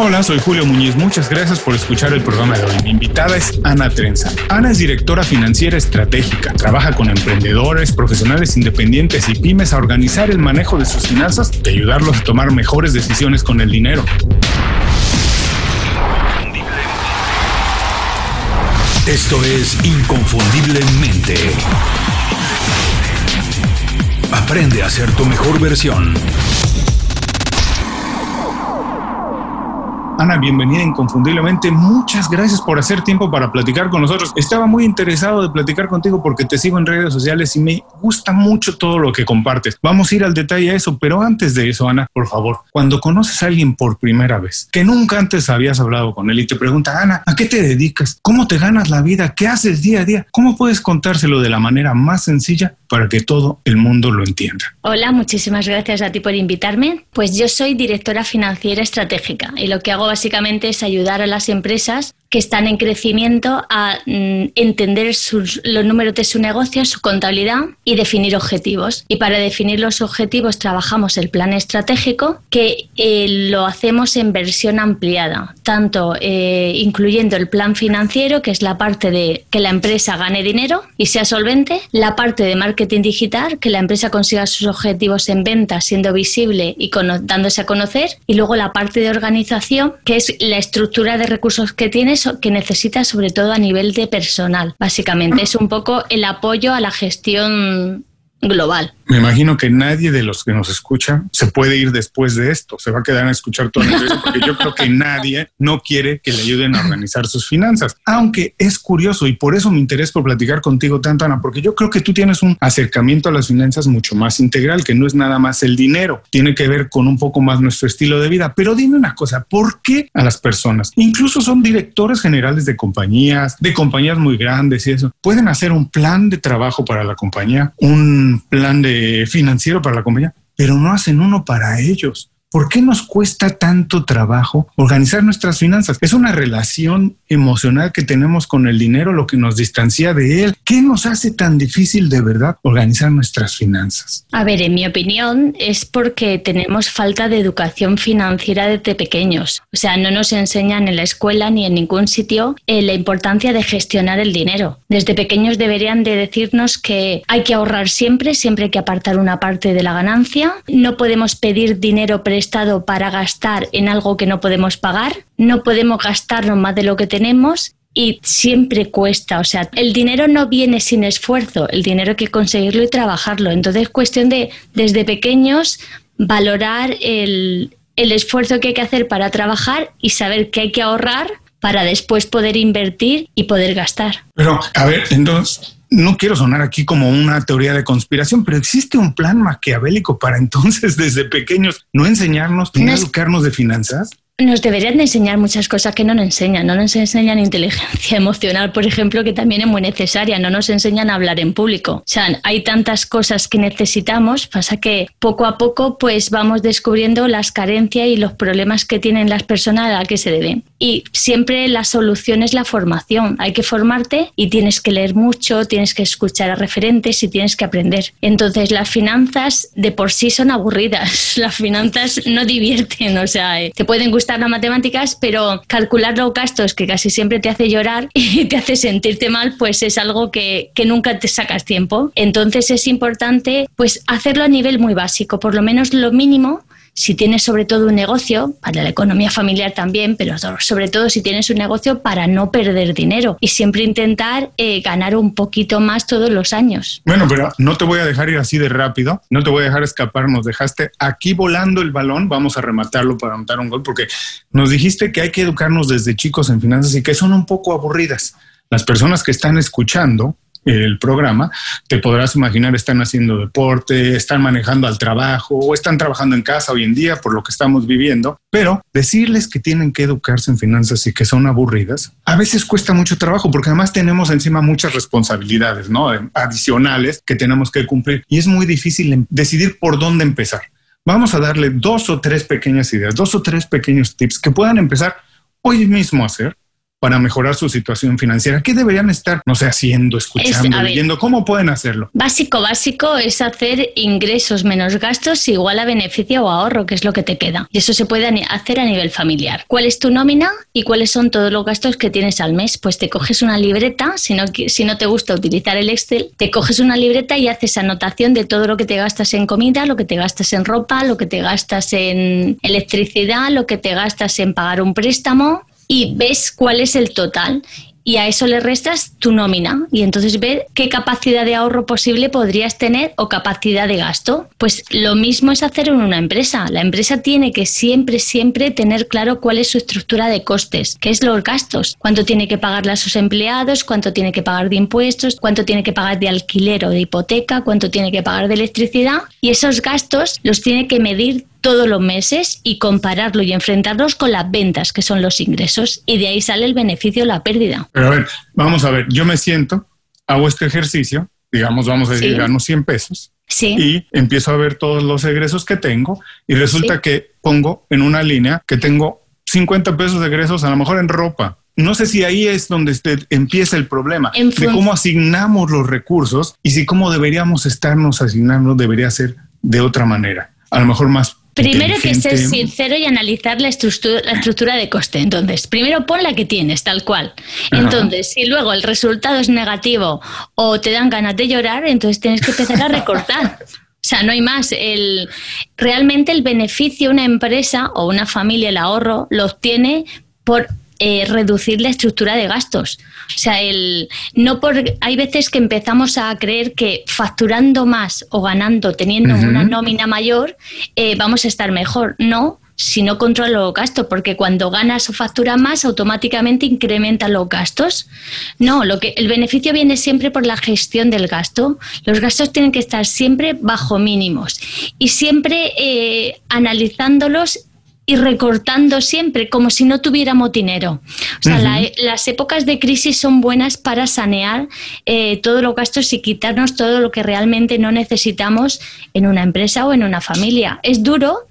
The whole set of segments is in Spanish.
Hola, soy Julio Muñiz. Muchas gracias por escuchar el programa de hoy. Mi invitada es Ana Trenza. Ana es directora financiera estratégica. Trabaja con emprendedores, profesionales independientes y pymes a organizar el manejo de sus finanzas y ayudarlos a tomar mejores decisiones con el dinero. Esto es Inconfundiblemente. Aprende a ser tu mejor versión. Ana, bienvenida inconfundiblemente. Muchas gracias por hacer tiempo para platicar con nosotros. Estaba muy interesado de platicar contigo porque te sigo en redes sociales y me gusta mucho todo lo que compartes. Vamos a ir al detalle a eso, pero antes de eso, Ana, por favor, cuando conoces a alguien por primera vez, que nunca antes habías hablado con él y te pregunta, Ana, ¿a qué te dedicas? ¿Cómo te ganas la vida? ¿Qué haces día a día? ¿Cómo puedes contárselo de la manera más sencilla para que todo el mundo lo entienda? Hola, muchísimas gracias a ti por invitarme. Pues yo soy directora financiera estratégica y lo que hago básicamente es ayudar a las empresas que están en crecimiento a mm, entender los números de su negocio, su contabilidad y definir objetivos. Y para definir los objetivos trabajamos el plan estratégico que eh, lo hacemos en versión ampliada, tanto eh, incluyendo el plan financiero, que es la parte de que la empresa gane dinero y sea solvente, la parte de marketing digital, que la empresa consiga sus objetivos en venta siendo visible y dándose a conocer, y luego la parte de organización, que es la estructura de recursos que tienes que necesita sobre todo a nivel de personal, básicamente. Es un poco el apoyo a la gestión global. Me imagino que nadie de los que nos escucha se puede ir después de esto, se va a quedar a escuchar todo el porque yo creo que nadie no quiere que le ayuden a organizar sus finanzas. Aunque es curioso y por eso me interesa por platicar contigo tanto, Ana, porque yo creo que tú tienes un acercamiento a las finanzas mucho más integral, que no es nada más el dinero, tiene que ver con un poco más nuestro estilo de vida. Pero dime una cosa, ¿por qué a las personas, incluso son directores generales de compañías, de compañías muy grandes y eso, pueden hacer un plan de trabajo para la compañía, un plan de financiero para la compañía, pero no hacen uno para ellos. ¿Por qué nos cuesta tanto trabajo organizar nuestras finanzas? Es una relación emocional que tenemos con el dinero lo que nos distancia de él. ¿Qué nos hace tan difícil de verdad organizar nuestras finanzas? A ver, en mi opinión es porque tenemos falta de educación financiera desde pequeños. O sea, no nos enseñan en la escuela ni en ningún sitio eh, la importancia de gestionar el dinero. Desde pequeños deberían de decirnos que hay que ahorrar siempre, siempre hay que apartar una parte de la ganancia. No podemos pedir dinero estado para gastar en algo que no podemos pagar, no podemos gastarnos más de lo que tenemos y siempre cuesta. O sea, el dinero no viene sin esfuerzo, el dinero hay que conseguirlo y trabajarlo. Entonces es cuestión de, desde pequeños, valorar el, el esfuerzo que hay que hacer para trabajar y saber que hay que ahorrar para después poder invertir y poder gastar. Pero, a ver, entonces, no quiero sonar aquí como una teoría de conspiración, pero existe un plan maquiavélico para entonces desde pequeños no enseñarnos, no educarnos de finanzas nos deberían enseñar muchas cosas que no nos enseñan. No nos enseñan inteligencia emocional, por ejemplo, que también es muy necesaria. No nos enseñan a hablar en público. O sea, hay tantas cosas que necesitamos. Pasa que poco a poco pues vamos descubriendo las carencias y los problemas que tienen las personas a las que se deben. Y siempre la solución es la formación. Hay que formarte y tienes que leer mucho, tienes que escuchar a referentes y tienes que aprender. Entonces las finanzas de por sí son aburridas. Las finanzas no divierten. O sea, eh, te pueden gustar las matemáticas, pero calcular los gastos, que casi siempre te hace llorar y te hace sentirte mal, pues es algo que, que nunca te sacas tiempo. Entonces es importante pues hacerlo a nivel muy básico, por lo menos lo mínimo si tienes sobre todo un negocio, para la economía familiar también, pero sobre todo si tienes un negocio para no perder dinero y siempre intentar eh, ganar un poquito más todos los años. Bueno, pero no te voy a dejar ir así de rápido, no te voy a dejar escapar, nos dejaste aquí volando el balón, vamos a rematarlo para anotar un gol, porque nos dijiste que hay que educarnos desde chicos en finanzas y que son un poco aburridas. Las personas que están escuchando el programa, te podrás imaginar están haciendo deporte, están manejando al trabajo o están trabajando en casa hoy en día por lo que estamos viviendo, pero decirles que tienen que educarse en finanzas y que son aburridas, a veces cuesta mucho trabajo porque además tenemos encima muchas responsabilidades, ¿no? Adicionales que tenemos que cumplir y es muy difícil em, decidir por dónde empezar. Vamos a darle dos o tres pequeñas ideas, dos o tres pequeños tips que puedan empezar hoy mismo a hacer para mejorar su situación financiera? ¿Qué deberían estar, no sé, haciendo, escuchando, leyendo? ¿Cómo pueden hacerlo? Básico, básico es hacer ingresos menos gastos igual a beneficio o ahorro, que es lo que te queda. Y eso se puede hacer a nivel familiar. ¿Cuál es tu nómina y cuáles son todos los gastos que tienes al mes? Pues te coges una libreta, si no, si no te gusta utilizar el Excel, te coges una libreta y haces anotación de todo lo que te gastas en comida, lo que te gastas en ropa, lo que te gastas en electricidad, lo que te gastas en pagar un préstamo y ves cuál es el total y a eso le restas tu nómina y entonces ves qué capacidad de ahorro posible podrías tener o capacidad de gasto. Pues lo mismo es hacer en una empresa. La empresa tiene que siempre, siempre tener claro cuál es su estructura de costes, qué es los gastos, cuánto tiene que pagarle a sus empleados, cuánto tiene que pagar de impuestos, cuánto tiene que pagar de alquiler o de hipoteca, cuánto tiene que pagar de electricidad y esos gastos los tiene que medir todos los meses y compararlo y enfrentarlos con las ventas, que son los ingresos, y de ahí sale el beneficio o la pérdida. Pero a ver, vamos a ver, yo me siento, hago este ejercicio, digamos, vamos a decir, gano 100 pesos. Sí. Y empiezo a ver todos los egresos que tengo y resulta que pongo en una línea que tengo 50 pesos de egresos, a lo mejor en ropa. No sé si ahí es donde empieza el problema de cómo asignamos los recursos y si cómo deberíamos estarnos asignando debería ser de otra manera, a lo mejor más Primero que ser sincero y analizar la estructura, la estructura de coste. Entonces, primero pon la que tienes, tal cual. Entonces, si luego el resultado es negativo o te dan ganas de llorar, entonces tienes que empezar a recortar. O sea, no hay más. El, realmente el beneficio una empresa o una familia, el ahorro, lo obtiene por eh, reducir la estructura de gastos. O sea, el, no por, hay veces que empezamos a creer que facturando más o ganando, teniendo una nómina mayor, eh, vamos a estar mejor. No, si no controlo los gastos, porque cuando ganas o facturas más, automáticamente incrementan los gastos. No, lo que, el beneficio viene siempre por la gestión del gasto. Los gastos tienen que estar siempre bajo mínimos y siempre eh, analizándolos y recortando siempre, como si no tuviéramos dinero. O sea, las épocas de crisis son buenas para sanear eh, todos los gastos y quitarnos todo lo que realmente no necesitamos en una empresa o en una familia. Es duro,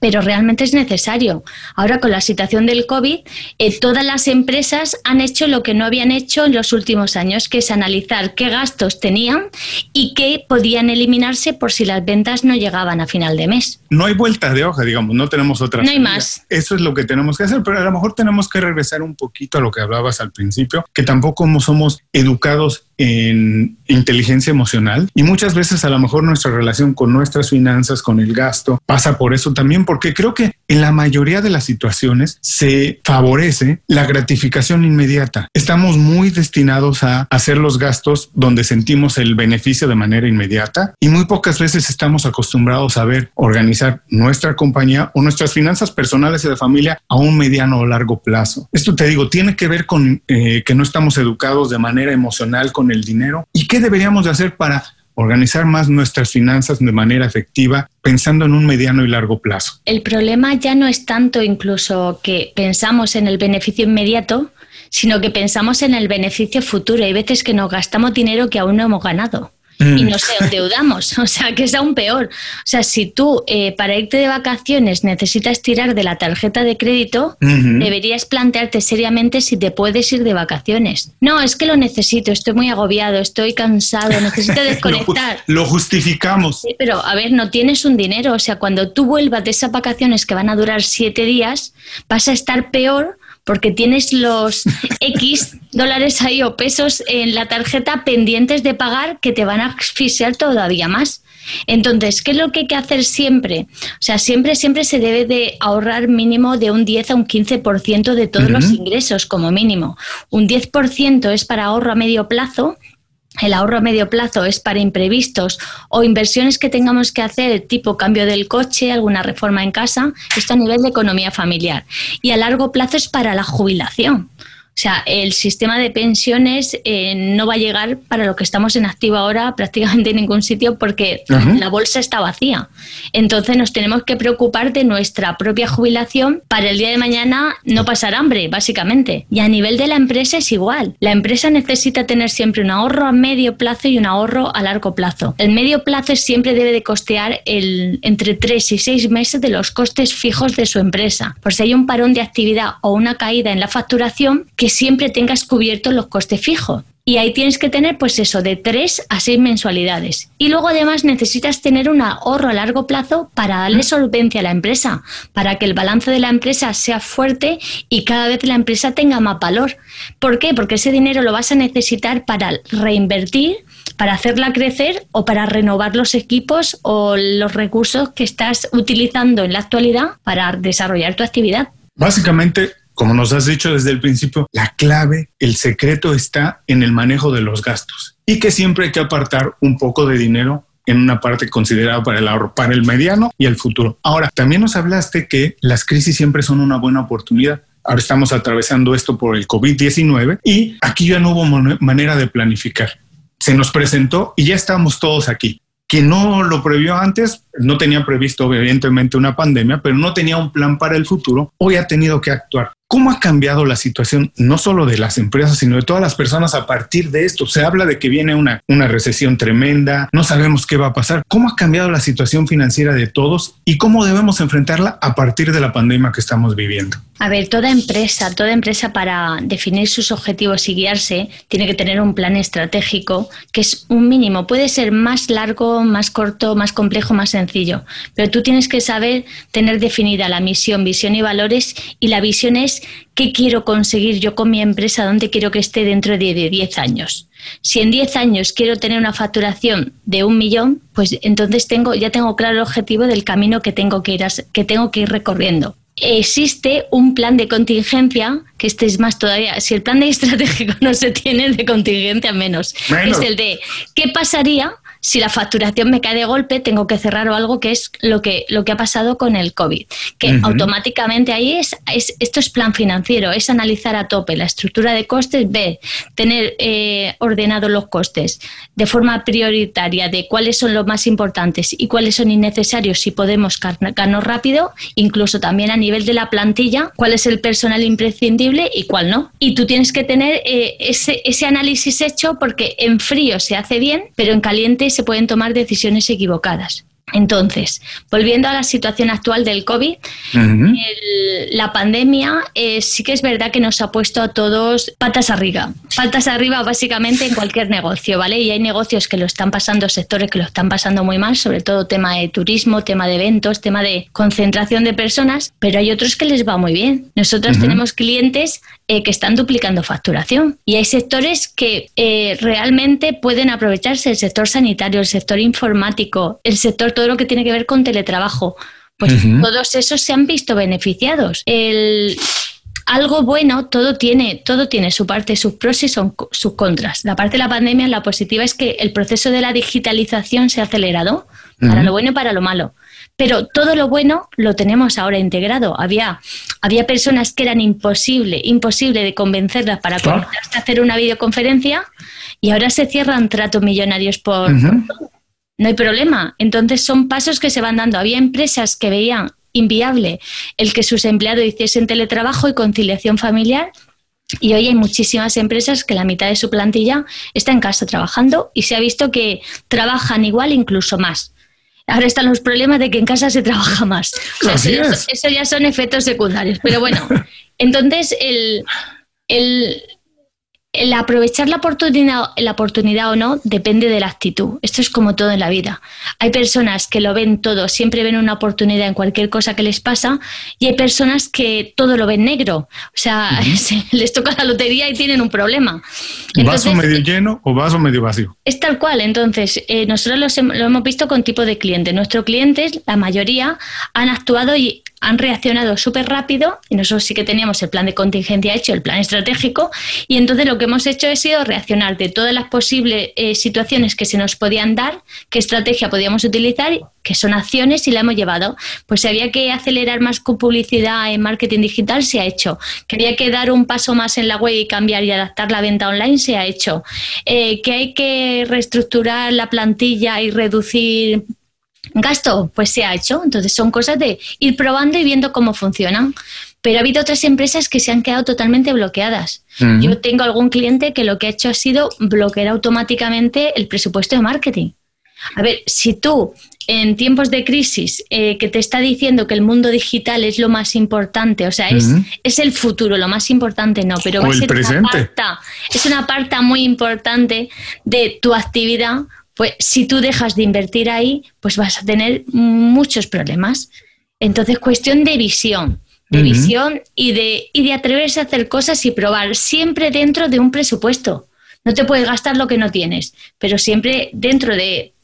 pero realmente es necesario. Ahora con la situación del COVID, eh, todas las empresas han hecho lo que no habían hecho en los últimos años, que es analizar qué gastos tenían y qué podían eliminarse por si las ventas no llegaban a final de mes. No hay vuelta de hoja, digamos, no tenemos otra. No hay más. Eso es lo que tenemos que hacer, pero a lo mejor tenemos que regresar un poquito a lo que hablabas al principio, que tampoco somos educados en inteligencia emocional y muchas veces a lo mejor nuestra relación con nuestras finanzas, con el gasto, pasa por eso también, porque creo que en la mayoría de las situaciones se favorece la gratificación inmediata. Estamos muy destinados a hacer los gastos donde sentimos el beneficio de manera inmediata y muy pocas veces estamos acostumbrados a ver organizar nuestra compañía o nuestras finanzas personales y de familia a un mediano o largo plazo. Esto te digo, tiene que ver con eh, que no estamos educados de manera emocional con el dinero y qué deberíamos de hacer para organizar más nuestras finanzas de manera efectiva, pensando en un mediano y largo plazo. El problema ya no es tanto incluso que pensamos en el beneficio inmediato, sino que pensamos en el beneficio futuro. Hay veces que nos gastamos dinero que aún no hemos ganado y mm. nos endeudamos, o sea, que es aún peor. O sea, si tú eh, para irte de vacaciones necesitas tirar de la tarjeta de crédito, deberías plantearte seriamente si te puedes ir de vacaciones. No, es que lo necesito, estoy muy agobiado, estoy cansado, necesito desconectar. lo, justificamos. Sí, pero a ver, no tienes un dinero, o sea, cuando tú vuelvas de esas vacaciones que van a durar siete días, vas a estar peor porque tienes los X dólares ahí o pesos en la tarjeta pendientes de pagar que te van a asfixiar todavía más. Entonces, ¿qué es lo que hay que hacer siempre? O sea, siempre, siempre se debe de ahorrar mínimo de un 10 a un 15% de todos los ingresos como mínimo. Un 10% es para ahorro a medio plazo el ahorro a medio plazo es para imprevistos o inversiones que tengamos que hacer, tipo cambio del coche, alguna reforma en casa, esto a nivel de economía familiar. Y a largo plazo es para la jubilación. O sea, el sistema de pensiones eh, no va a llegar para lo que estamos en activo ahora prácticamente en ningún sitio porque la bolsa está vacía. Entonces nos tenemos que preocupar de nuestra propia jubilación para el día de mañana no pasar hambre, básicamente. Y a nivel de la empresa es igual. La empresa necesita tener siempre un ahorro a medio plazo y un ahorro a largo plazo. El medio plazo siempre debe de costear el, entre 3 y 6 meses de los costes fijos de su empresa. Por si hay un parón de actividad o una caída en la facturación, que que siempre tengas cubiertos los costes fijos. Y ahí tienes que tener, pues eso, de tres a seis mensualidades. Y luego además necesitas tener un ahorro a largo plazo para darle solvencia a la empresa, para que el balance de la empresa sea fuerte y cada vez la empresa tenga más valor. ¿Por qué? Porque ese dinero lo vas a necesitar para reinvertir, para hacerla crecer o para renovar los equipos o los recursos que estás utilizando en la actualidad para desarrollar tu actividad. Básicamente, como nos has dicho desde el principio, la clave, el secreto está en el manejo de los gastos y que siempre hay que apartar un poco de dinero en una parte considerada para el ahorro, para el mediano y el futuro. Ahora, también nos hablaste que las crisis siempre son una buena oportunidad. Ahora estamos atravesando esto por el COVID-19 y aquí ya no hubo manera de planificar. Se nos presentó y ya estamos todos aquí. Quien no lo previó antes, no tenía previsto evidentemente una pandemia, pero no tenía un plan para el futuro, hoy ha tenido que actuar. ¿Cómo ha cambiado la situación no solo de las empresas, sino de todas las personas a partir de esto? Se habla de que viene una, una recesión tremenda, no sabemos qué va a pasar. ¿Cómo ha cambiado la situación financiera de todos y cómo debemos enfrentarla a partir de la pandemia que estamos viviendo? A ver, toda empresa, toda empresa para definir sus objetivos y guiarse tiene que tener un plan estratégico que es un mínimo. Puede ser más largo, más corto, más complejo, más sencillo, pero tú tienes que saber tener definida la misión, visión y valores y la visión es qué quiero conseguir yo con mi empresa, dónde quiero que esté dentro de 10 años. Si en 10 años quiero tener una facturación de un millón, pues entonces tengo, ya tengo claro el objetivo del camino que tengo que ir, que tengo que ir recorriendo existe un plan de contingencia, que este es más todavía, si el plan de estratégico no se tiene, de contingencia menos. Es el de qué pasaría si la facturación me cae de golpe, tengo que cerrar o algo que es lo que, lo que ha pasado con el COVID. Que automáticamente ahí es, es, esto es plan financiero, es analizar a tope la estructura de costes, ver, tener eh, ordenados los costes de forma prioritaria de cuáles son los más importantes y cuáles son innecesarios si podemos ganar rápido, incluso también a nivel de la plantilla, cuál es el personal imprescindible y cuál no. Y tú tienes que tener eh, ese, ese análisis hecho porque en frío se hace bien, pero en caliente se pueden tomar decisiones equivocadas. Entonces, volviendo a la situación actual del COVID, la pandemia eh, sí que es verdad que nos ha puesto a todos patas arriba. Patas arriba básicamente en cualquier negocio, ¿vale? Y hay negocios que lo están pasando, sectores que lo están pasando muy mal, sobre todo tema de turismo, tema de eventos, tema de concentración de personas, pero hay otros que les va muy bien. Nosotros tenemos clientes eh, que están duplicando facturación. Y hay sectores que eh, realmente pueden aprovecharse, el sector sanitario, el sector informático, el sector todo lo que tiene que ver con teletrabajo, pues todos esos se han visto beneficiados. El, algo bueno, todo tiene, todo tiene su parte, sus pros y sus contras. La parte de la pandemia, la positiva es que el proceso de la digitalización se ha acelerado, para lo bueno y para lo malo. Pero todo lo bueno lo tenemos ahora integrado. Había, había personas que eran imposible, imposible de convencerlas para conectarse a hacer una videoconferencia y ahora se cierran tratos millonarios por, por no hay problema. Entonces son pasos que se van dando. Había empresas que veían inviable el que sus empleados hiciesen teletrabajo y conciliación familiar. Y hoy hay muchísimas empresas que la mitad de su plantilla está en casa trabajando y se ha visto que trabajan igual, incluso más. Ahora están los problemas de que en casa se trabaja más. eso, ya son efectos secundarios. Pero bueno, entonces el, el, el aprovechar la oportunidad, la oportunidad o no depende de la actitud. Esto es como todo en la vida. Hay personas que lo ven todo, siempre ven una oportunidad en cualquier cosa que les pasa, y hay personas que todo lo ven negro. O sea, les toca la lotería y tienen un problema. ¿Vaso medio lleno o vaso medio vacío? Es tal cual. Entonces, eh, nosotros lo hemos visto con tipo de clientes. Nuestros clientes, la mayoría, han actuado y han reaccionado súper rápido y nosotros sí que teníamos el plan de contingencia hecho, el plan estratégico, y entonces lo que hemos hecho ha sido reaccionar de todas las posibles eh, situaciones que se nos podían dar, qué estrategia podíamos utilizar, que son acciones y la hemos llevado. Pues si había que acelerar más con publicidad en marketing digital, se ha hecho. Quería que dar un paso más en la web y cambiar y adaptar la venta online, se ha hecho. Eh, que hay que reestructurar la plantilla y reducir gasto, pues se ha hecho. Entonces son cosas de ir probando y viendo cómo funcionan. Pero ha habido otras empresas que se han quedado totalmente bloqueadas. Yo tengo algún cliente que lo que ha hecho ha sido bloquear automáticamente el presupuesto de marketing. A ver, si tú en tiempos de crisis eh, que te está diciendo que el mundo digital es lo más importante, o sea, es, es el futuro, lo más importante no, pero va a ser Una parta, es una parte muy importante de tu actividad, pues si tú dejas de invertir ahí, pues vas a tener muchos problemas. Entonces, cuestión de visión, de visión y de, y de atreverse a hacer cosas y probar, siempre dentro de un presupuesto. No te puedes gastar lo que no tienes, pero siempre dentro de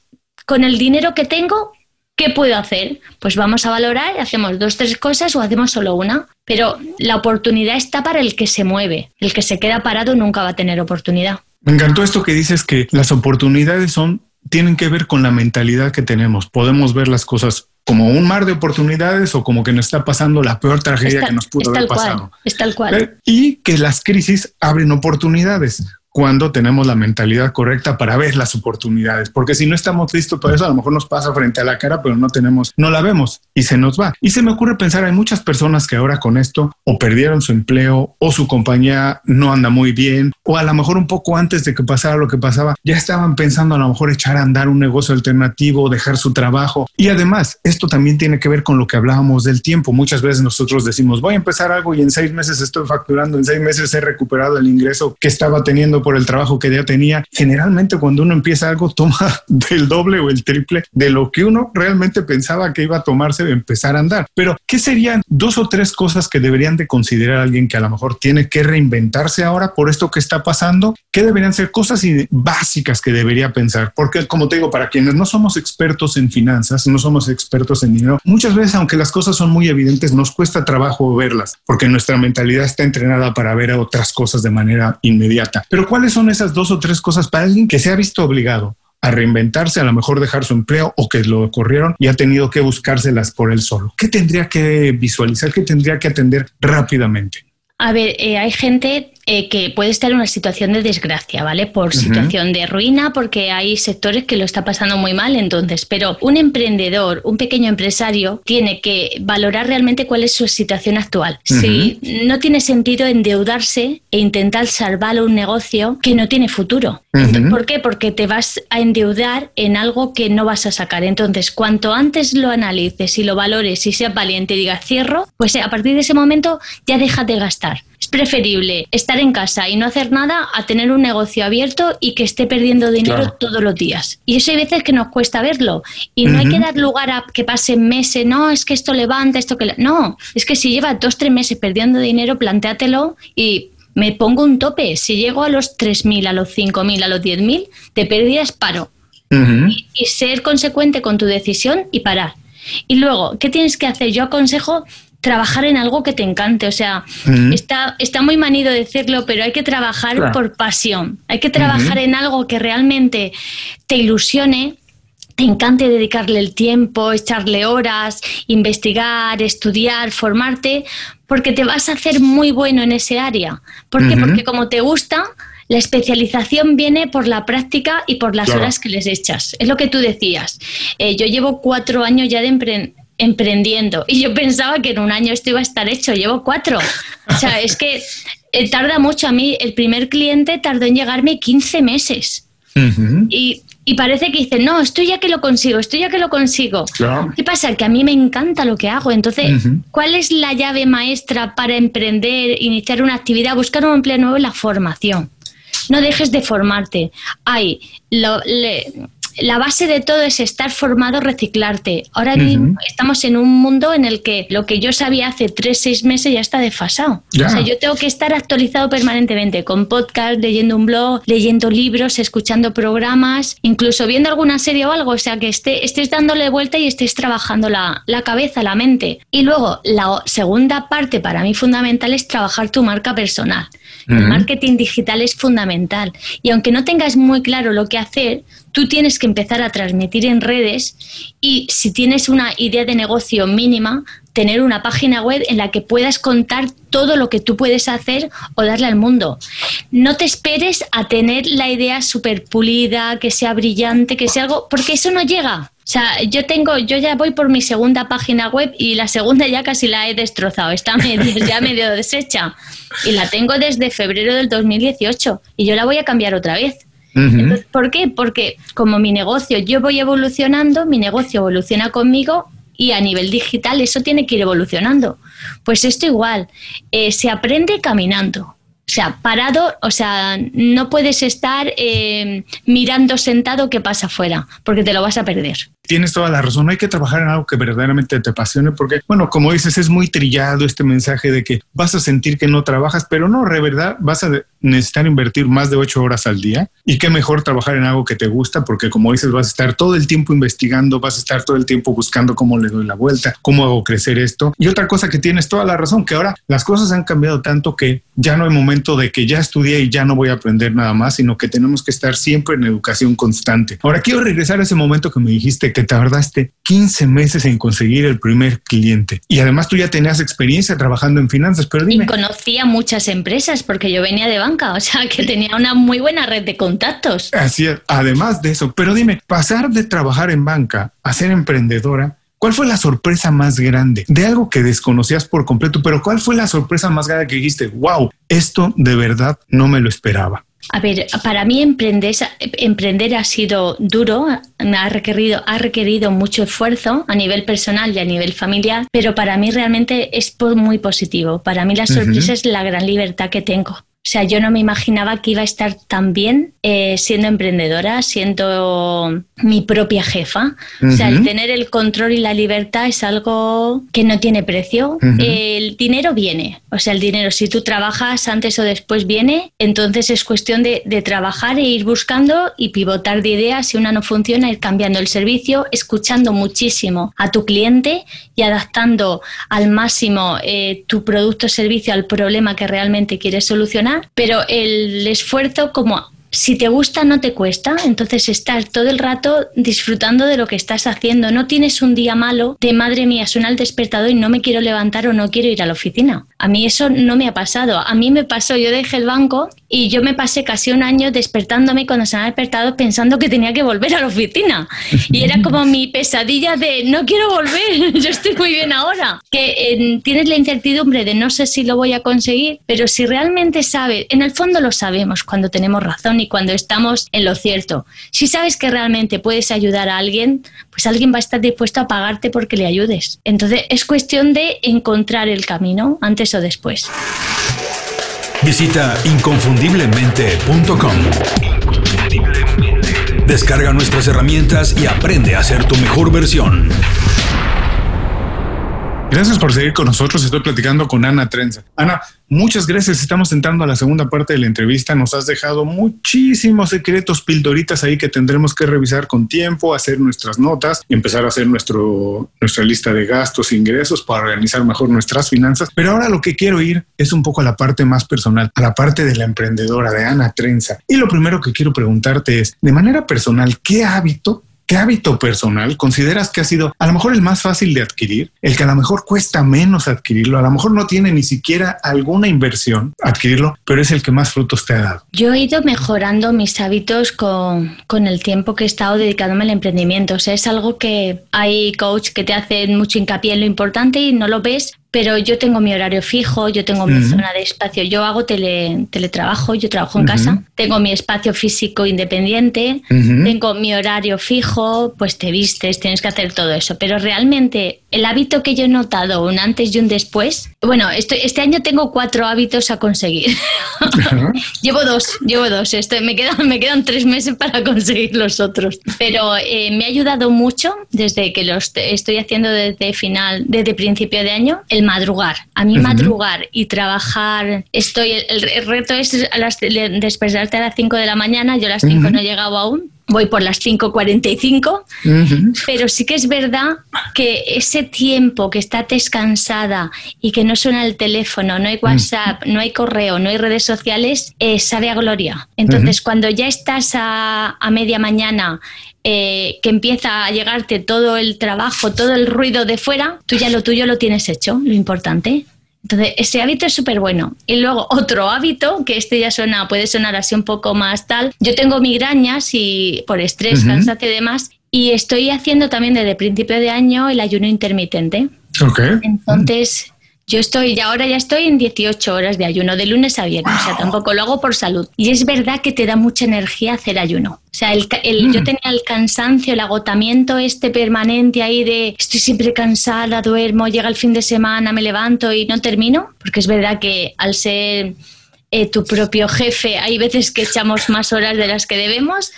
con el dinero que tengo, ¿qué puedo hacer? Pues vamos a valorar, hacemos dos, tres cosas o hacemos solo una. Pero la oportunidad está para el que se mueve. El que se queda parado nunca va a tener oportunidad. Me encantó esto que dices que las oportunidades son tienen que ver con la mentalidad que tenemos. Podemos ver las cosas como un mar de oportunidades o como que nos está pasando la peor tragedia que nos pudo haber pasado. es tal cual. Y que las crisis abren oportunidades cuando tenemos la mentalidad correcta para ver las oportunidades, porque si no estamos listos para eso, a lo mejor nos pasa frente a la cara, pero no tenemos, no la vemos y se nos va. Y se me ocurre pensar, hay muchas personas que ahora con esto o perdieron su empleo o su compañía no anda muy bien, o a lo mejor un poco antes de que pasara lo que pasaba, ya estaban pensando a lo mejor echar a andar un negocio alternativo, dejar su trabajo. Y además, esto también tiene que ver con lo que hablábamos del tiempo. Muchas veces nosotros decimos, voy a empezar algo y en seis meses estoy facturando, en seis meses he recuperado el ingreso que estaba teniendo por el trabajo que ya tenía. Generalmente cuando uno empieza algo toma del doble o el triple de lo que uno realmente pensaba que iba a tomarse de empezar a andar. Pero, ¿qué serían dos o tres cosas que deberían de considerar alguien que a lo mejor tiene que reinventarse ahora por esto que está pasando? ¿Qué deberían ser cosas básicas que debería pensar? Porque, como te digo, para quienes no somos expertos en finanzas, no somos expertos en dinero, muchas veces, aunque las cosas son muy evidentes, nos cuesta trabajo verlas porque nuestra mentalidad está entrenada para ver otras cosas de manera inmediata. Pero, ¿cuáles son esas dos o tres cosas para alguien que se ha visto obligado a reinventarse, a lo mejor dejar su empleo o que lo corrieron y ha tenido que buscárselas por él solo? ¿Qué tendría que visualizar? ¿Qué tendría que atender rápidamente? A ver, eh, hay gente eh, que puede estar en una situación de desgracia, ¿vale? Por situación de ruina, porque hay sectores que lo está pasando muy mal, entonces, pero un emprendedor, un pequeño empresario, tiene que valorar realmente cuál es su situación actual. Si no tiene sentido endeudarse e intentar salvar un negocio que no tiene futuro. ¿Por qué? Porque te vas a endeudar en algo que no vas a sacar. Entonces, cuanto antes lo analices y lo valores y seas valiente y digas cierro, pues a partir de ese momento ya deja de gastar. Es preferible estar en casa y no hacer nada a tener un negocio abierto y que esté perdiendo dinero todos los días. Y eso hay veces que nos cuesta verlo. Y no hay que dar lugar a que pasen meses, no, es que esto levanta, esto que... No, es que si lleva dos, tres meses perdiendo dinero, plantéatelo y me pongo un tope. Si llego a los 3.000, a los 5.000, a los 10.000, de pérdidas paro. y, ser consecuente con tu decisión y parar. Y luego, ¿qué tienes que hacer? Yo aconsejo trabajar en algo que te encante. O sea, está, está muy manido decirlo, pero hay que trabajar por pasión. Hay que trabajar en algo que realmente te ilusione, te encante dedicarle el tiempo, echarle horas, investigar, estudiar, formarte, porque te vas a hacer muy bueno en ese área. ¿Por qué? Porque como te gusta, la especialización viene por la práctica y por las horas que les echas. Es lo que tú decías. Eh, yo llevo cuatro años ya de emprender emprendiendo. Y yo pensaba que en un año esto iba a estar hecho, llevo cuatro. O sea, es que eh, tarda mucho. A mí el primer cliente tardó en llegarme 15 meses. y, parece que dicen, no, esto ya que lo consigo, esto ya que lo consigo. ¿Qué pasa? Que a mí me encanta lo que hago. Entonces, ¿cuál es la llave maestra para emprender, iniciar una actividad, buscar un empleo nuevo? La formación. No dejes de formarte. Hay lo, la base de todo es estar formado, reciclarte. Ahora estamos en un mundo en el que lo que yo sabía hace tres, seis meses ya está desfasado. O sea, yo tengo que estar actualizado permanentemente con podcast, leyendo un blog, leyendo libros, escuchando programas, incluso viendo alguna serie o algo. O sea, que esté, estés dándole vuelta y estés trabajando la, la cabeza, la mente. Y luego, la segunda parte para mí fundamental es trabajar tu marca personal. El marketing digital es fundamental. Y aunque no tengas muy claro lo que hacer, tú tienes que empezar a transmitir en redes y si tienes una idea de negocio mínima, tener una página web en la que puedas contar todo lo que tú puedes hacer o darle al mundo. No te esperes a tener la idea súper pulida, que sea brillante, que sea algo, porque eso no llega. O sea, yo tengo, yo ya voy por mi segunda página web y la segunda ya casi la he destrozado, está medio, ya medio deshecha. Y la tengo desde febrero del 2018 y yo la voy a cambiar otra vez. ¿Por qué? Porque como mi negocio, yo voy evolucionando, mi negocio evoluciona conmigo y a nivel digital eso tiene que ir evolucionando. Pues esto igual, eh, se aprende caminando. O sea, parado, o sea, no puedes estar eh, mirando sentado qué pasa afuera, porque te lo vas a perder. Tienes toda la razón, hay que trabajar en algo que verdaderamente te apasione, porque, bueno, como dices, es muy trillado este mensaje de que vas a sentir que no trabajas, pero no, de verdad, vas a necesitar invertir más de ocho horas al día y qué mejor trabajar en algo que te gusta, porque como dices, vas a estar todo el tiempo investigando, vas a estar todo el tiempo buscando cómo le doy la vuelta, cómo hago crecer esto. Y otra cosa que tienes toda la razón, que ahora las cosas han cambiado tanto que ya no hay momento de que ya estudié y ya no voy a aprender nada más, sino que tenemos que estar siempre en educación constante. Ahora quiero regresar a ese momento que me dijiste que tardaste 15 meses en conseguir el primer cliente y además tú ya tenías experiencia trabajando en finanzas, pero dime. Y conocía muchas empresas porque yo venía de o sea que tenía una muy buena red de contactos. Así es, además de eso, pero dime, pasar de trabajar en banca a ser emprendedora, ¿Cuál fue la sorpresa más grande de algo que desconocías por completo? Pero ¿cuál fue la sorpresa más grande que dijiste, wow, esto de verdad no me lo esperaba? A ver, para mí emprender, emprender ha sido duro, ha requerido, ha requerido mucho esfuerzo a nivel personal y a nivel familiar, pero para mí realmente es muy positivo. Para mí la sorpresa es la gran libertad que tengo. O sea, yo no me imaginaba que iba a estar tan bien eh, siendo emprendedora, siendo mi propia jefa. O sea, el tener el control y la libertad es algo que no tiene precio. El dinero viene. O sea, el dinero, si tú trabajas antes o después viene, entonces es cuestión de, de trabajar e ir buscando y pivotar de ideas. Si una no funciona, ir cambiando el servicio, escuchando muchísimo a tu cliente y adaptando al máximo eh, tu producto o servicio al problema que realmente quieres solucionar pero el esfuerzo como si te gusta no te cuesta, entonces estás todo el rato disfrutando de lo que estás haciendo. No tienes un día malo de madre mía, suena el despertador y no me quiero levantar o no quiero ir a la oficina. A mí eso no me ha pasado. A mí me pasó, yo dejé el banco y yo me pasé casi un año despertándome cuando se me ha despertado pensando que tenía que volver a la oficina. Y era como mi pesadilla de no quiero volver, yo estoy muy bien ahora. Que tienes la incertidumbre de no sé si lo voy a conseguir, pero si realmente sabes, en el fondo lo sabemos cuando tenemos razón y cuando estamos en lo cierto. Si sabes que realmente puedes ayudar a alguien, pues alguien va a estar dispuesto a pagarte porque le ayudes. Entonces es cuestión de encontrar el camino antes o después. Visita inconfundiblemente.com. Descarga nuestras herramientas y aprende a ser tu mejor versión. Gracias por seguir con nosotros. Estoy platicando con Ana Trenza. Ana, muchas gracias. Estamos entrando a la segunda parte de la entrevista. Nos has dejado muchísimos secretos, pildoritas ahí que tendremos que revisar con tiempo, hacer nuestras notas empezar a hacer nuestro, nuestra lista de gastos ingresos para organizar mejor nuestras finanzas. Pero ahora lo que quiero ir es un poco a la parte más personal, a la parte de la emprendedora, de Ana Trenza. Y lo primero que quiero preguntarte es, de manera personal, ¿qué hábito ¿Qué hábito personal consideras que ha sido a lo mejor el más fácil de adquirir, el que a lo mejor cuesta menos adquirirlo, a lo mejor no tiene ni siquiera alguna inversión adquirirlo, pero es el que más frutos te ha dado? Yo he ido mejorando mis hábitos con, con el tiempo que he estado dedicándome al emprendimiento. O sea, es algo que hay coach que te hacen mucho hincapié en lo importante y no lo ves, pero yo tengo mi horario fijo, yo tengo mi zona de espacio, yo hago tele, teletrabajo, yo trabajo en casa, tengo mi espacio físico independiente, tengo mi horario fijo, pues te vistes, tienes que hacer todo eso, pero realmente el hábito que yo he notado un antes y un después, bueno, este, este año tengo cuatro hábitos a conseguir. llevo dos, llevo dos, este, me, quedan, me quedan tres meses para conseguir los otros, pero eh, me ha ayudado mucho desde que los estoy haciendo desde final, desde principio de año, el madrugar. A mí madrugar y trabajar, estoy, el, reto es a las, despertarte a las 5 de la mañana, yo a las 5 no he llegado aún, voy por las 5.45, pero sí que es verdad que ese tiempo que está descansada y que no suena el teléfono, no hay WhatsApp, no hay correo, no hay redes sociales, eh, sabe a gloria. Entonces, cuando ya estás a, a media mañana eh, que empieza a llegarte todo el trabajo, todo el ruido de fuera, tú ya lo tuyo lo tienes hecho, lo importante. Entonces, ese hábito es súper bueno. Y luego, otro hábito, que este ya suena, puede sonar así un poco más tal. Yo tengo migrañas y por estrés, uh cansancio y demás, y estoy haciendo también desde principio de año el ayuno intermitente. Entonces, Yo estoy, ya ahora ya estoy en 18 horas de ayuno, de lunes a viernes, o sea, tampoco lo hago por salud. Y es verdad que te da mucha energía hacer ayuno. O sea, el, yo mm. tenía el cansancio, el agotamiento este permanente ahí de estoy siempre cansada, duermo, llega el fin de semana, me levanto y no termino, porque es verdad que al ser eh, tu propio jefe, hay veces que echamos más horas de las que debemos,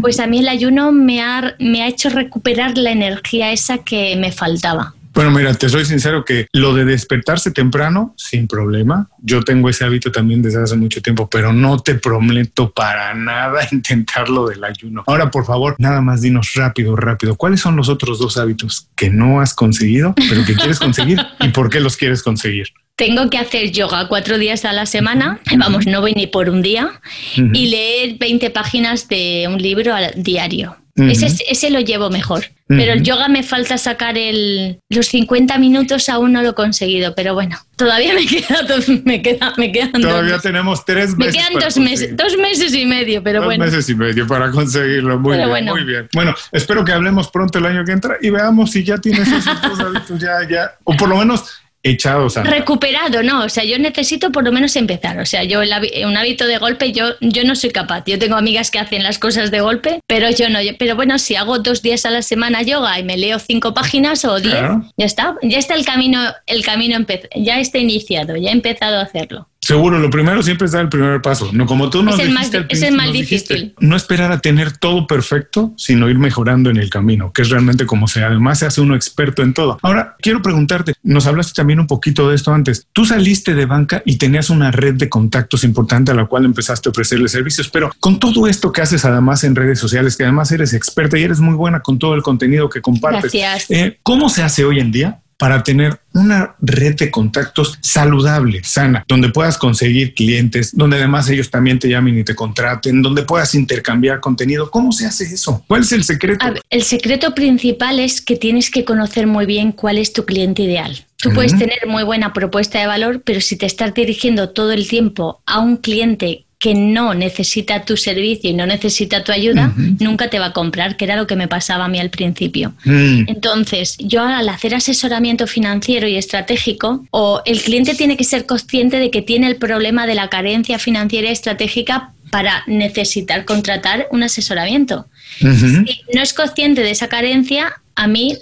pues a mí el ayuno me ha, me ha hecho recuperar la energía esa que me faltaba. Bueno, mira, te soy sincero que lo de despertarse temprano, sin problema. Yo tengo ese hábito también desde hace mucho tiempo, pero no te prometo para nada intentarlo del ayuno. Ahora, por favor, nada más dinos rápido, rápido. ¿Cuáles son los otros dos hábitos que no has conseguido, pero que quieres conseguir y por qué los quieres conseguir? Tengo que hacer yoga cuatro días a la semana, vamos, no voy ni por un día, y leer 20 páginas de un libro al diario ese, lo llevo mejor. Pero el yoga me falta sacar el, los 50 minutos, aún no lo he conseguido, pero bueno, todavía me queda, me queda, me quedan Todavía tenemos tres meses. Me quedan dos meses, dos meses y medio, pero bueno. Dos meses y medio para conseguirlo. Muy bien, bueno. muy bien. Bueno, espero que hablemos pronto el año que entra y veamos si ya tienes esos dos hábitos ya, ya, o por lo menos echados a recuperado no o sea yo necesito por lo menos empezar. O sea yo un hábito de golpe yo yo no soy capaz. Yo tengo amigas que hacen las cosas de golpe pero yo no. Pero bueno si hago dos días a la semana yoga y me leo cinco páginas o diez ya está. Ya está el camino el camino ya está iniciado ya he empezado a hacerlo Seguro, lo primero siempre es dar el primer paso. No como tú no es el más, es el más difícil. no esperar a tener todo perfecto, sino ir mejorando en el camino, que es realmente como se además se hace uno experto en todo. Ahora, quiero preguntarte, nos hablaste también un poquito de esto antes. Tú saliste de banca y tenías una red de contactos importante a la cual empezaste a ofrecerle servicios, pero con todo esto que haces además en redes sociales, que además eres experta y eres muy buena con todo el contenido que compartes. Gracias. Eh, ¿Cómo se hace hoy en día para tener una red de contactos saludable, sana, donde puedas conseguir clientes, donde además ellos también te llamen y te contraten, donde puedas intercambiar contenido. ¿Cómo se hace eso? ¿Cuál es el secreto? el secreto principal es que tienes que conocer muy bien cuál es tu cliente ideal. Tú puedes tener muy buena propuesta de valor, pero si te estás dirigiendo todo el tiempo a un cliente que no necesita tu servicio y no necesita tu ayuda, nunca te va a comprar, que era lo que me pasaba a mí al principio. Mm. Entonces, yo al hacer asesoramiento financiero y estratégico, o el cliente tiene que ser consciente de que tiene el problema de la carencia financiera y estratégica para necesitar contratar un asesoramiento. Si no es consciente de esa carencia, a mí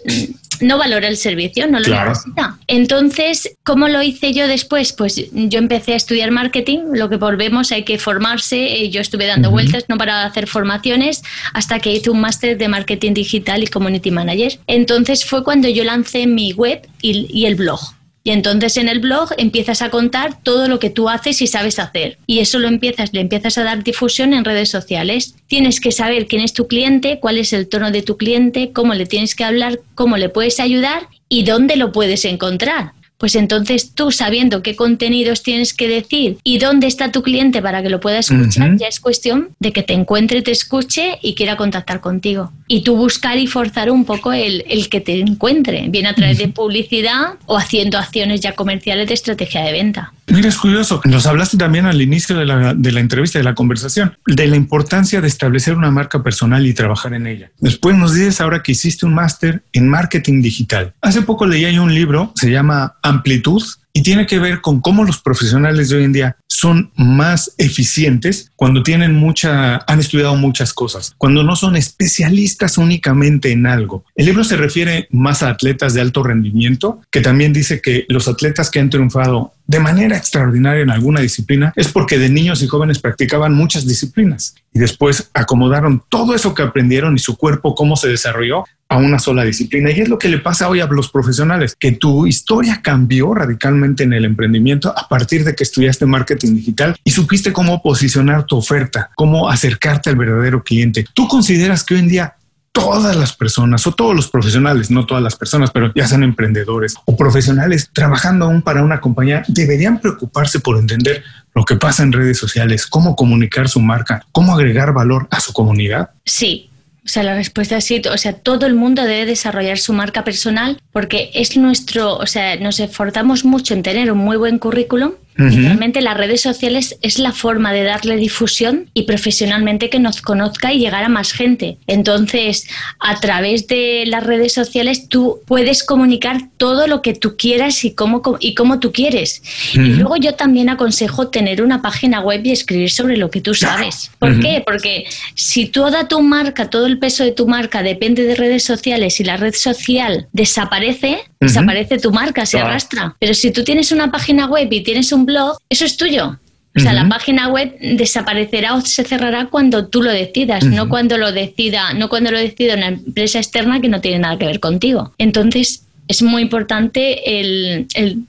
no valora el servicio, no lo necesita. Entonces, ¿cómo lo hice yo después? Pues yo empecé a estudiar marketing, lo que volvemos hay que formarse, eh, yo estuve dando vueltas, no para hacer formaciones, hasta que hice un máster de marketing digital y community manager. Entonces fue cuando yo lancé mi web y el blog. Y entonces en el blog empiezas a contar todo lo que tú haces y sabes hacer. Y eso lo empiezas, le empiezas a dar difusión en redes sociales. Tienes que saber quién es tu cliente, cuál es el tono de tu cliente, cómo le tienes que hablar, cómo le puedes ayudar y dónde lo puedes encontrar pues entonces tú sabiendo qué contenidos tienes que decir y dónde está tu cliente para que lo pueda escuchar, ya es cuestión de que te encuentre, te escuche y quiera contactar contigo. Y tú buscar y forzar un poco el, que te encuentre, bien a través de publicidad o haciendo acciones ya comerciales de estrategia de venta. Mira, es curioso. Nos hablaste también al inicio de la, de la, entrevista, de la conversación, de la importancia de establecer una marca personal y trabajar en ella. Después nos dices ahora que hiciste un máster en marketing digital. Hace poco leí un libro, se llama Amplitud, y tiene que ver con cómo los profesionales de hoy en día son más eficientes cuando tienen mucha, han estudiado muchas cosas, cuando no son especialistas únicamente en algo. El libro se refiere más a atletas de alto rendimiento, que también dice que los atletas que han triunfado de manera extraordinaria en alguna disciplina es porque de niños y jóvenes practicaban muchas disciplinas y después acomodaron todo eso que aprendieron y su cuerpo cómo se desarrolló a una sola disciplina. Y es lo que le pasa hoy a los profesionales, que tu historia cambió radicalmente en el emprendimiento a partir de que estudiaste marketing digital y supiste cómo posicionar tu oferta, cómo acercarte al verdadero cliente. ¿Tú consideras que hoy en día todas las personas o todos los profesionales, no todas las personas, pero ya sean emprendedores o profesionales trabajando aún para una compañía, deberían preocuparse por entender lo que pasa en redes sociales, cómo comunicar su marca, cómo agregar valor a su comunidad? Sí, o sea, la respuesta es sí. O sea, todo el mundo debe desarrollar su marca personal porque es nuestro, o sea, nos esforzamos mucho en tener un muy buen currículum, Realmente las redes sociales es la forma de darle difusión y profesionalmente que nos conozca y llegar a más gente. Entonces, a través de las redes sociales tú puedes comunicar todo lo que tú quieras y cómo, y cómo tú quieres. Y luego yo también aconsejo tener una página web y escribir sobre lo que tú sabes. ¿Por qué? Porque si toda tu marca, todo el peso de tu marca depende de redes sociales y la red social desaparece, desaparece tu marca, se arrastra. Pero si tú tienes una página web y tienes un blog, eso es tuyo. O sea, la página web desaparecerá o se cerrará cuando tú lo decidas, no cuando lo decida, no cuando lo decida una empresa externa que no tiene nada que ver contigo. Entonces, es muy importante el,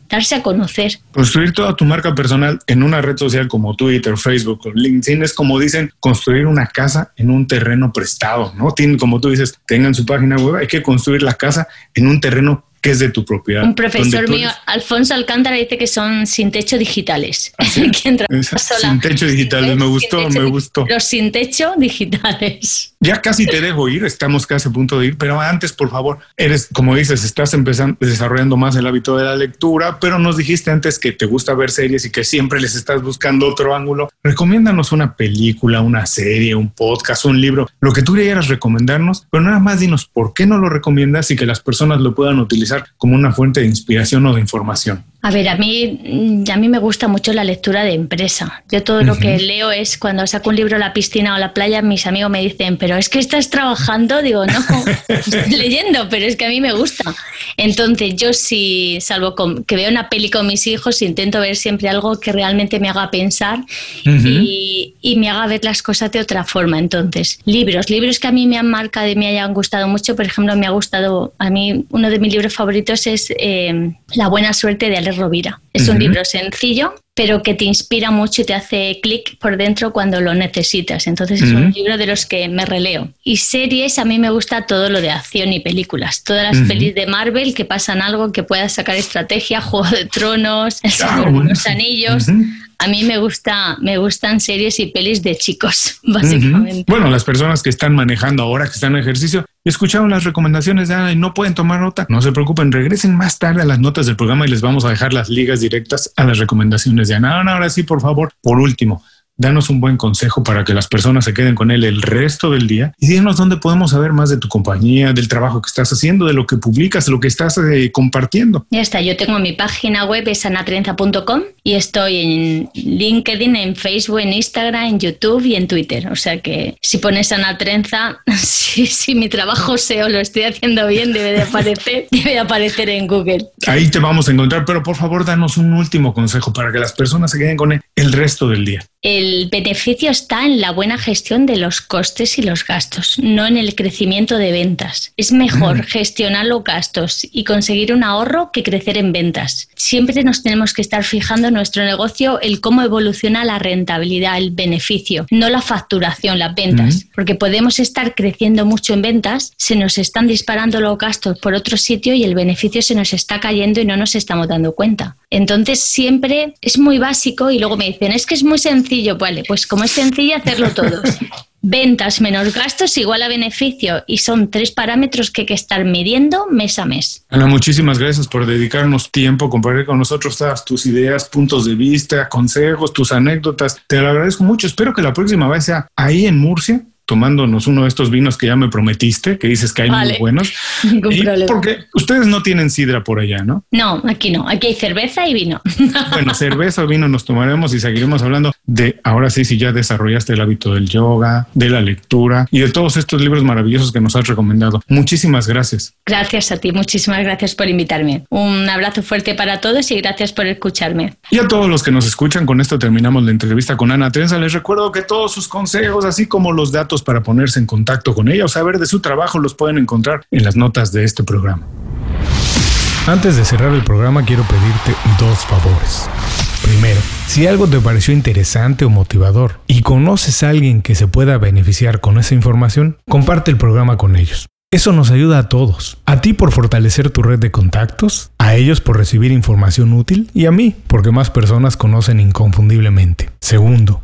darse a conocer. Construir toda tu marca personal en una red social como Twitter, Facebook o LinkedIn es como dicen, construir una casa en un terreno prestado, ¿no? Tienen, como tú dices, tengan su página web, hay que construir la casa en un terreno que es de tu propiedad. Un profesor mío, Alfonso Alcántara, dice que son sin techo digitales. ¿Ah, sin techo digitales, me gustó, me gustó. Los sin techo digitales. Ya casi te dejo ir, estamos casi a punto de ir, pero antes, por favor, eres, como dices, estás empezando, desarrollando más el hábito de la lectura, pero nos dijiste antes que te gusta ver series y que siempre les estás buscando otro ángulo. Recomiéndanos una película, una serie, un podcast, un libro, lo que tú quieras recomendarnos, pero nada más dinos por qué no lo recomiendas y que las personas lo puedan utilizar como una fuente de inspiración o de información. A ver, a mí, a mí me gusta mucho la lectura de empresa. Yo todo lo que leo es cuando saco un libro a la piscina o a la playa, mis amigos me dicen, pero es que estás trabajando. Digo, no, estoy leyendo, pero es que a mí me gusta. Entonces, yo sí, salvo que veo una peli con mis hijos, intento ver siempre algo que realmente me haga pensar y, y, me haga ver las cosas de otra forma. Entonces, libros, libros que a mí me han marcado y me hayan gustado mucho. Por ejemplo, me ha gustado, a mí uno de mis libros favoritos es eh, La buena suerte de Rovira. Es un libro sencillo, pero que te inspira mucho y te hace clic por dentro cuando lo necesitas. Entonces es un libro de los que me releo. Y series, a mí me gusta todo lo de acción y películas. Todas las pelis de Marvel que pasan algo que pueda sacar estrategia, Juego de Tronos, El Señor de los Anillos. A mí me gusta, me gustan series y pelis de chicos, básicamente. Bueno, las personas que están manejando ahora, que están en ejercicio, escucharon las recomendaciones de Ana y no pueden tomar nota. No se preocupen, regresen más tarde a las notas del programa y les vamos a dejar las ligas directas a las recomendaciones de Ana. Ahora sí, por favor, por último, danos un buen consejo para que las personas se queden con él el resto del día y dinos dónde podemos saber más de tu compañía, del trabajo que estás haciendo, de lo que publicas, de lo que estás eh, compartiendo. Ya está, yo tengo mi página web, es anatrenza.com y estoy en LinkedIn, en Facebook, en Instagram, en YouTube y en Twitter. O sea que si pones Ana Trenza, si, mi trabajo SEO lo estoy haciendo bien, debe de aparecer, debe de aparecer en Google. Ahí te vamos a encontrar, pero por favor danos un último consejo para que las personas se queden con él el resto del día. El beneficio está en la buena gestión de los costes y los gastos, no en el crecimiento de ventas. Es mejor mm. gestionar los gastos y conseguir un ahorro que crecer en ventas. Siempre nos tenemos que estar fijando en nuestro negocio el cómo evoluciona la rentabilidad, el beneficio, no la facturación, las ventas. Mm. Porque podemos estar creciendo mucho en ventas, se nos están disparando los gastos por otro sitio y el beneficio se nos está cayendo y no nos estamos dando cuenta. Entonces siempre es muy básico y luego me dicen, es que es muy sencillo, vale, pues como es sencillo hacerlo todos. Ventas menos gastos igual a beneficio y son tres parámetros que hay que estar midiendo mes a mes. Ana, muchísimas gracias por dedicarnos tiempo, compartir con nosotros todas tus ideas, puntos de vista, consejos, tus anécdotas. Te lo agradezco mucho. Espero que la próxima vez sea ahí en Murcia tomándonos uno de estos vinos que ya me prometiste, que dices que hay muy buenos. Porque ustedes no tienen sidra por allá, ¿no? No, aquí no. Aquí hay cerveza y vino. Bueno, cerveza o vino nos tomaremos y seguiremos hablando de, ahora sí, si ya desarrollaste el hábito del yoga, de la lectura y de todos estos libros maravillosos que nos has recomendado. Muchísimas gracias. Gracias a ti, muchísimas gracias por invitarme. Un abrazo fuerte para todos y gracias por escucharme. Y a todos los que nos escuchan, con esto terminamos la entrevista con Ana Trenza. Les recuerdo que todos sus consejos, así como los para ponerse en contacto con ella o saber de su trabajo los pueden encontrar en las notas de este programa. Antes de cerrar el programa quiero pedirte dos favores. Primero, si algo te pareció interesante o motivador y conoces a alguien que se pueda beneficiar con esa información, comparte el programa con ellos. Eso nos ayuda a todos. A ti por fortalecer tu red de contactos, a ellos por recibir información útil y a mí porque más personas conocen inconfundiblemente. Segundo,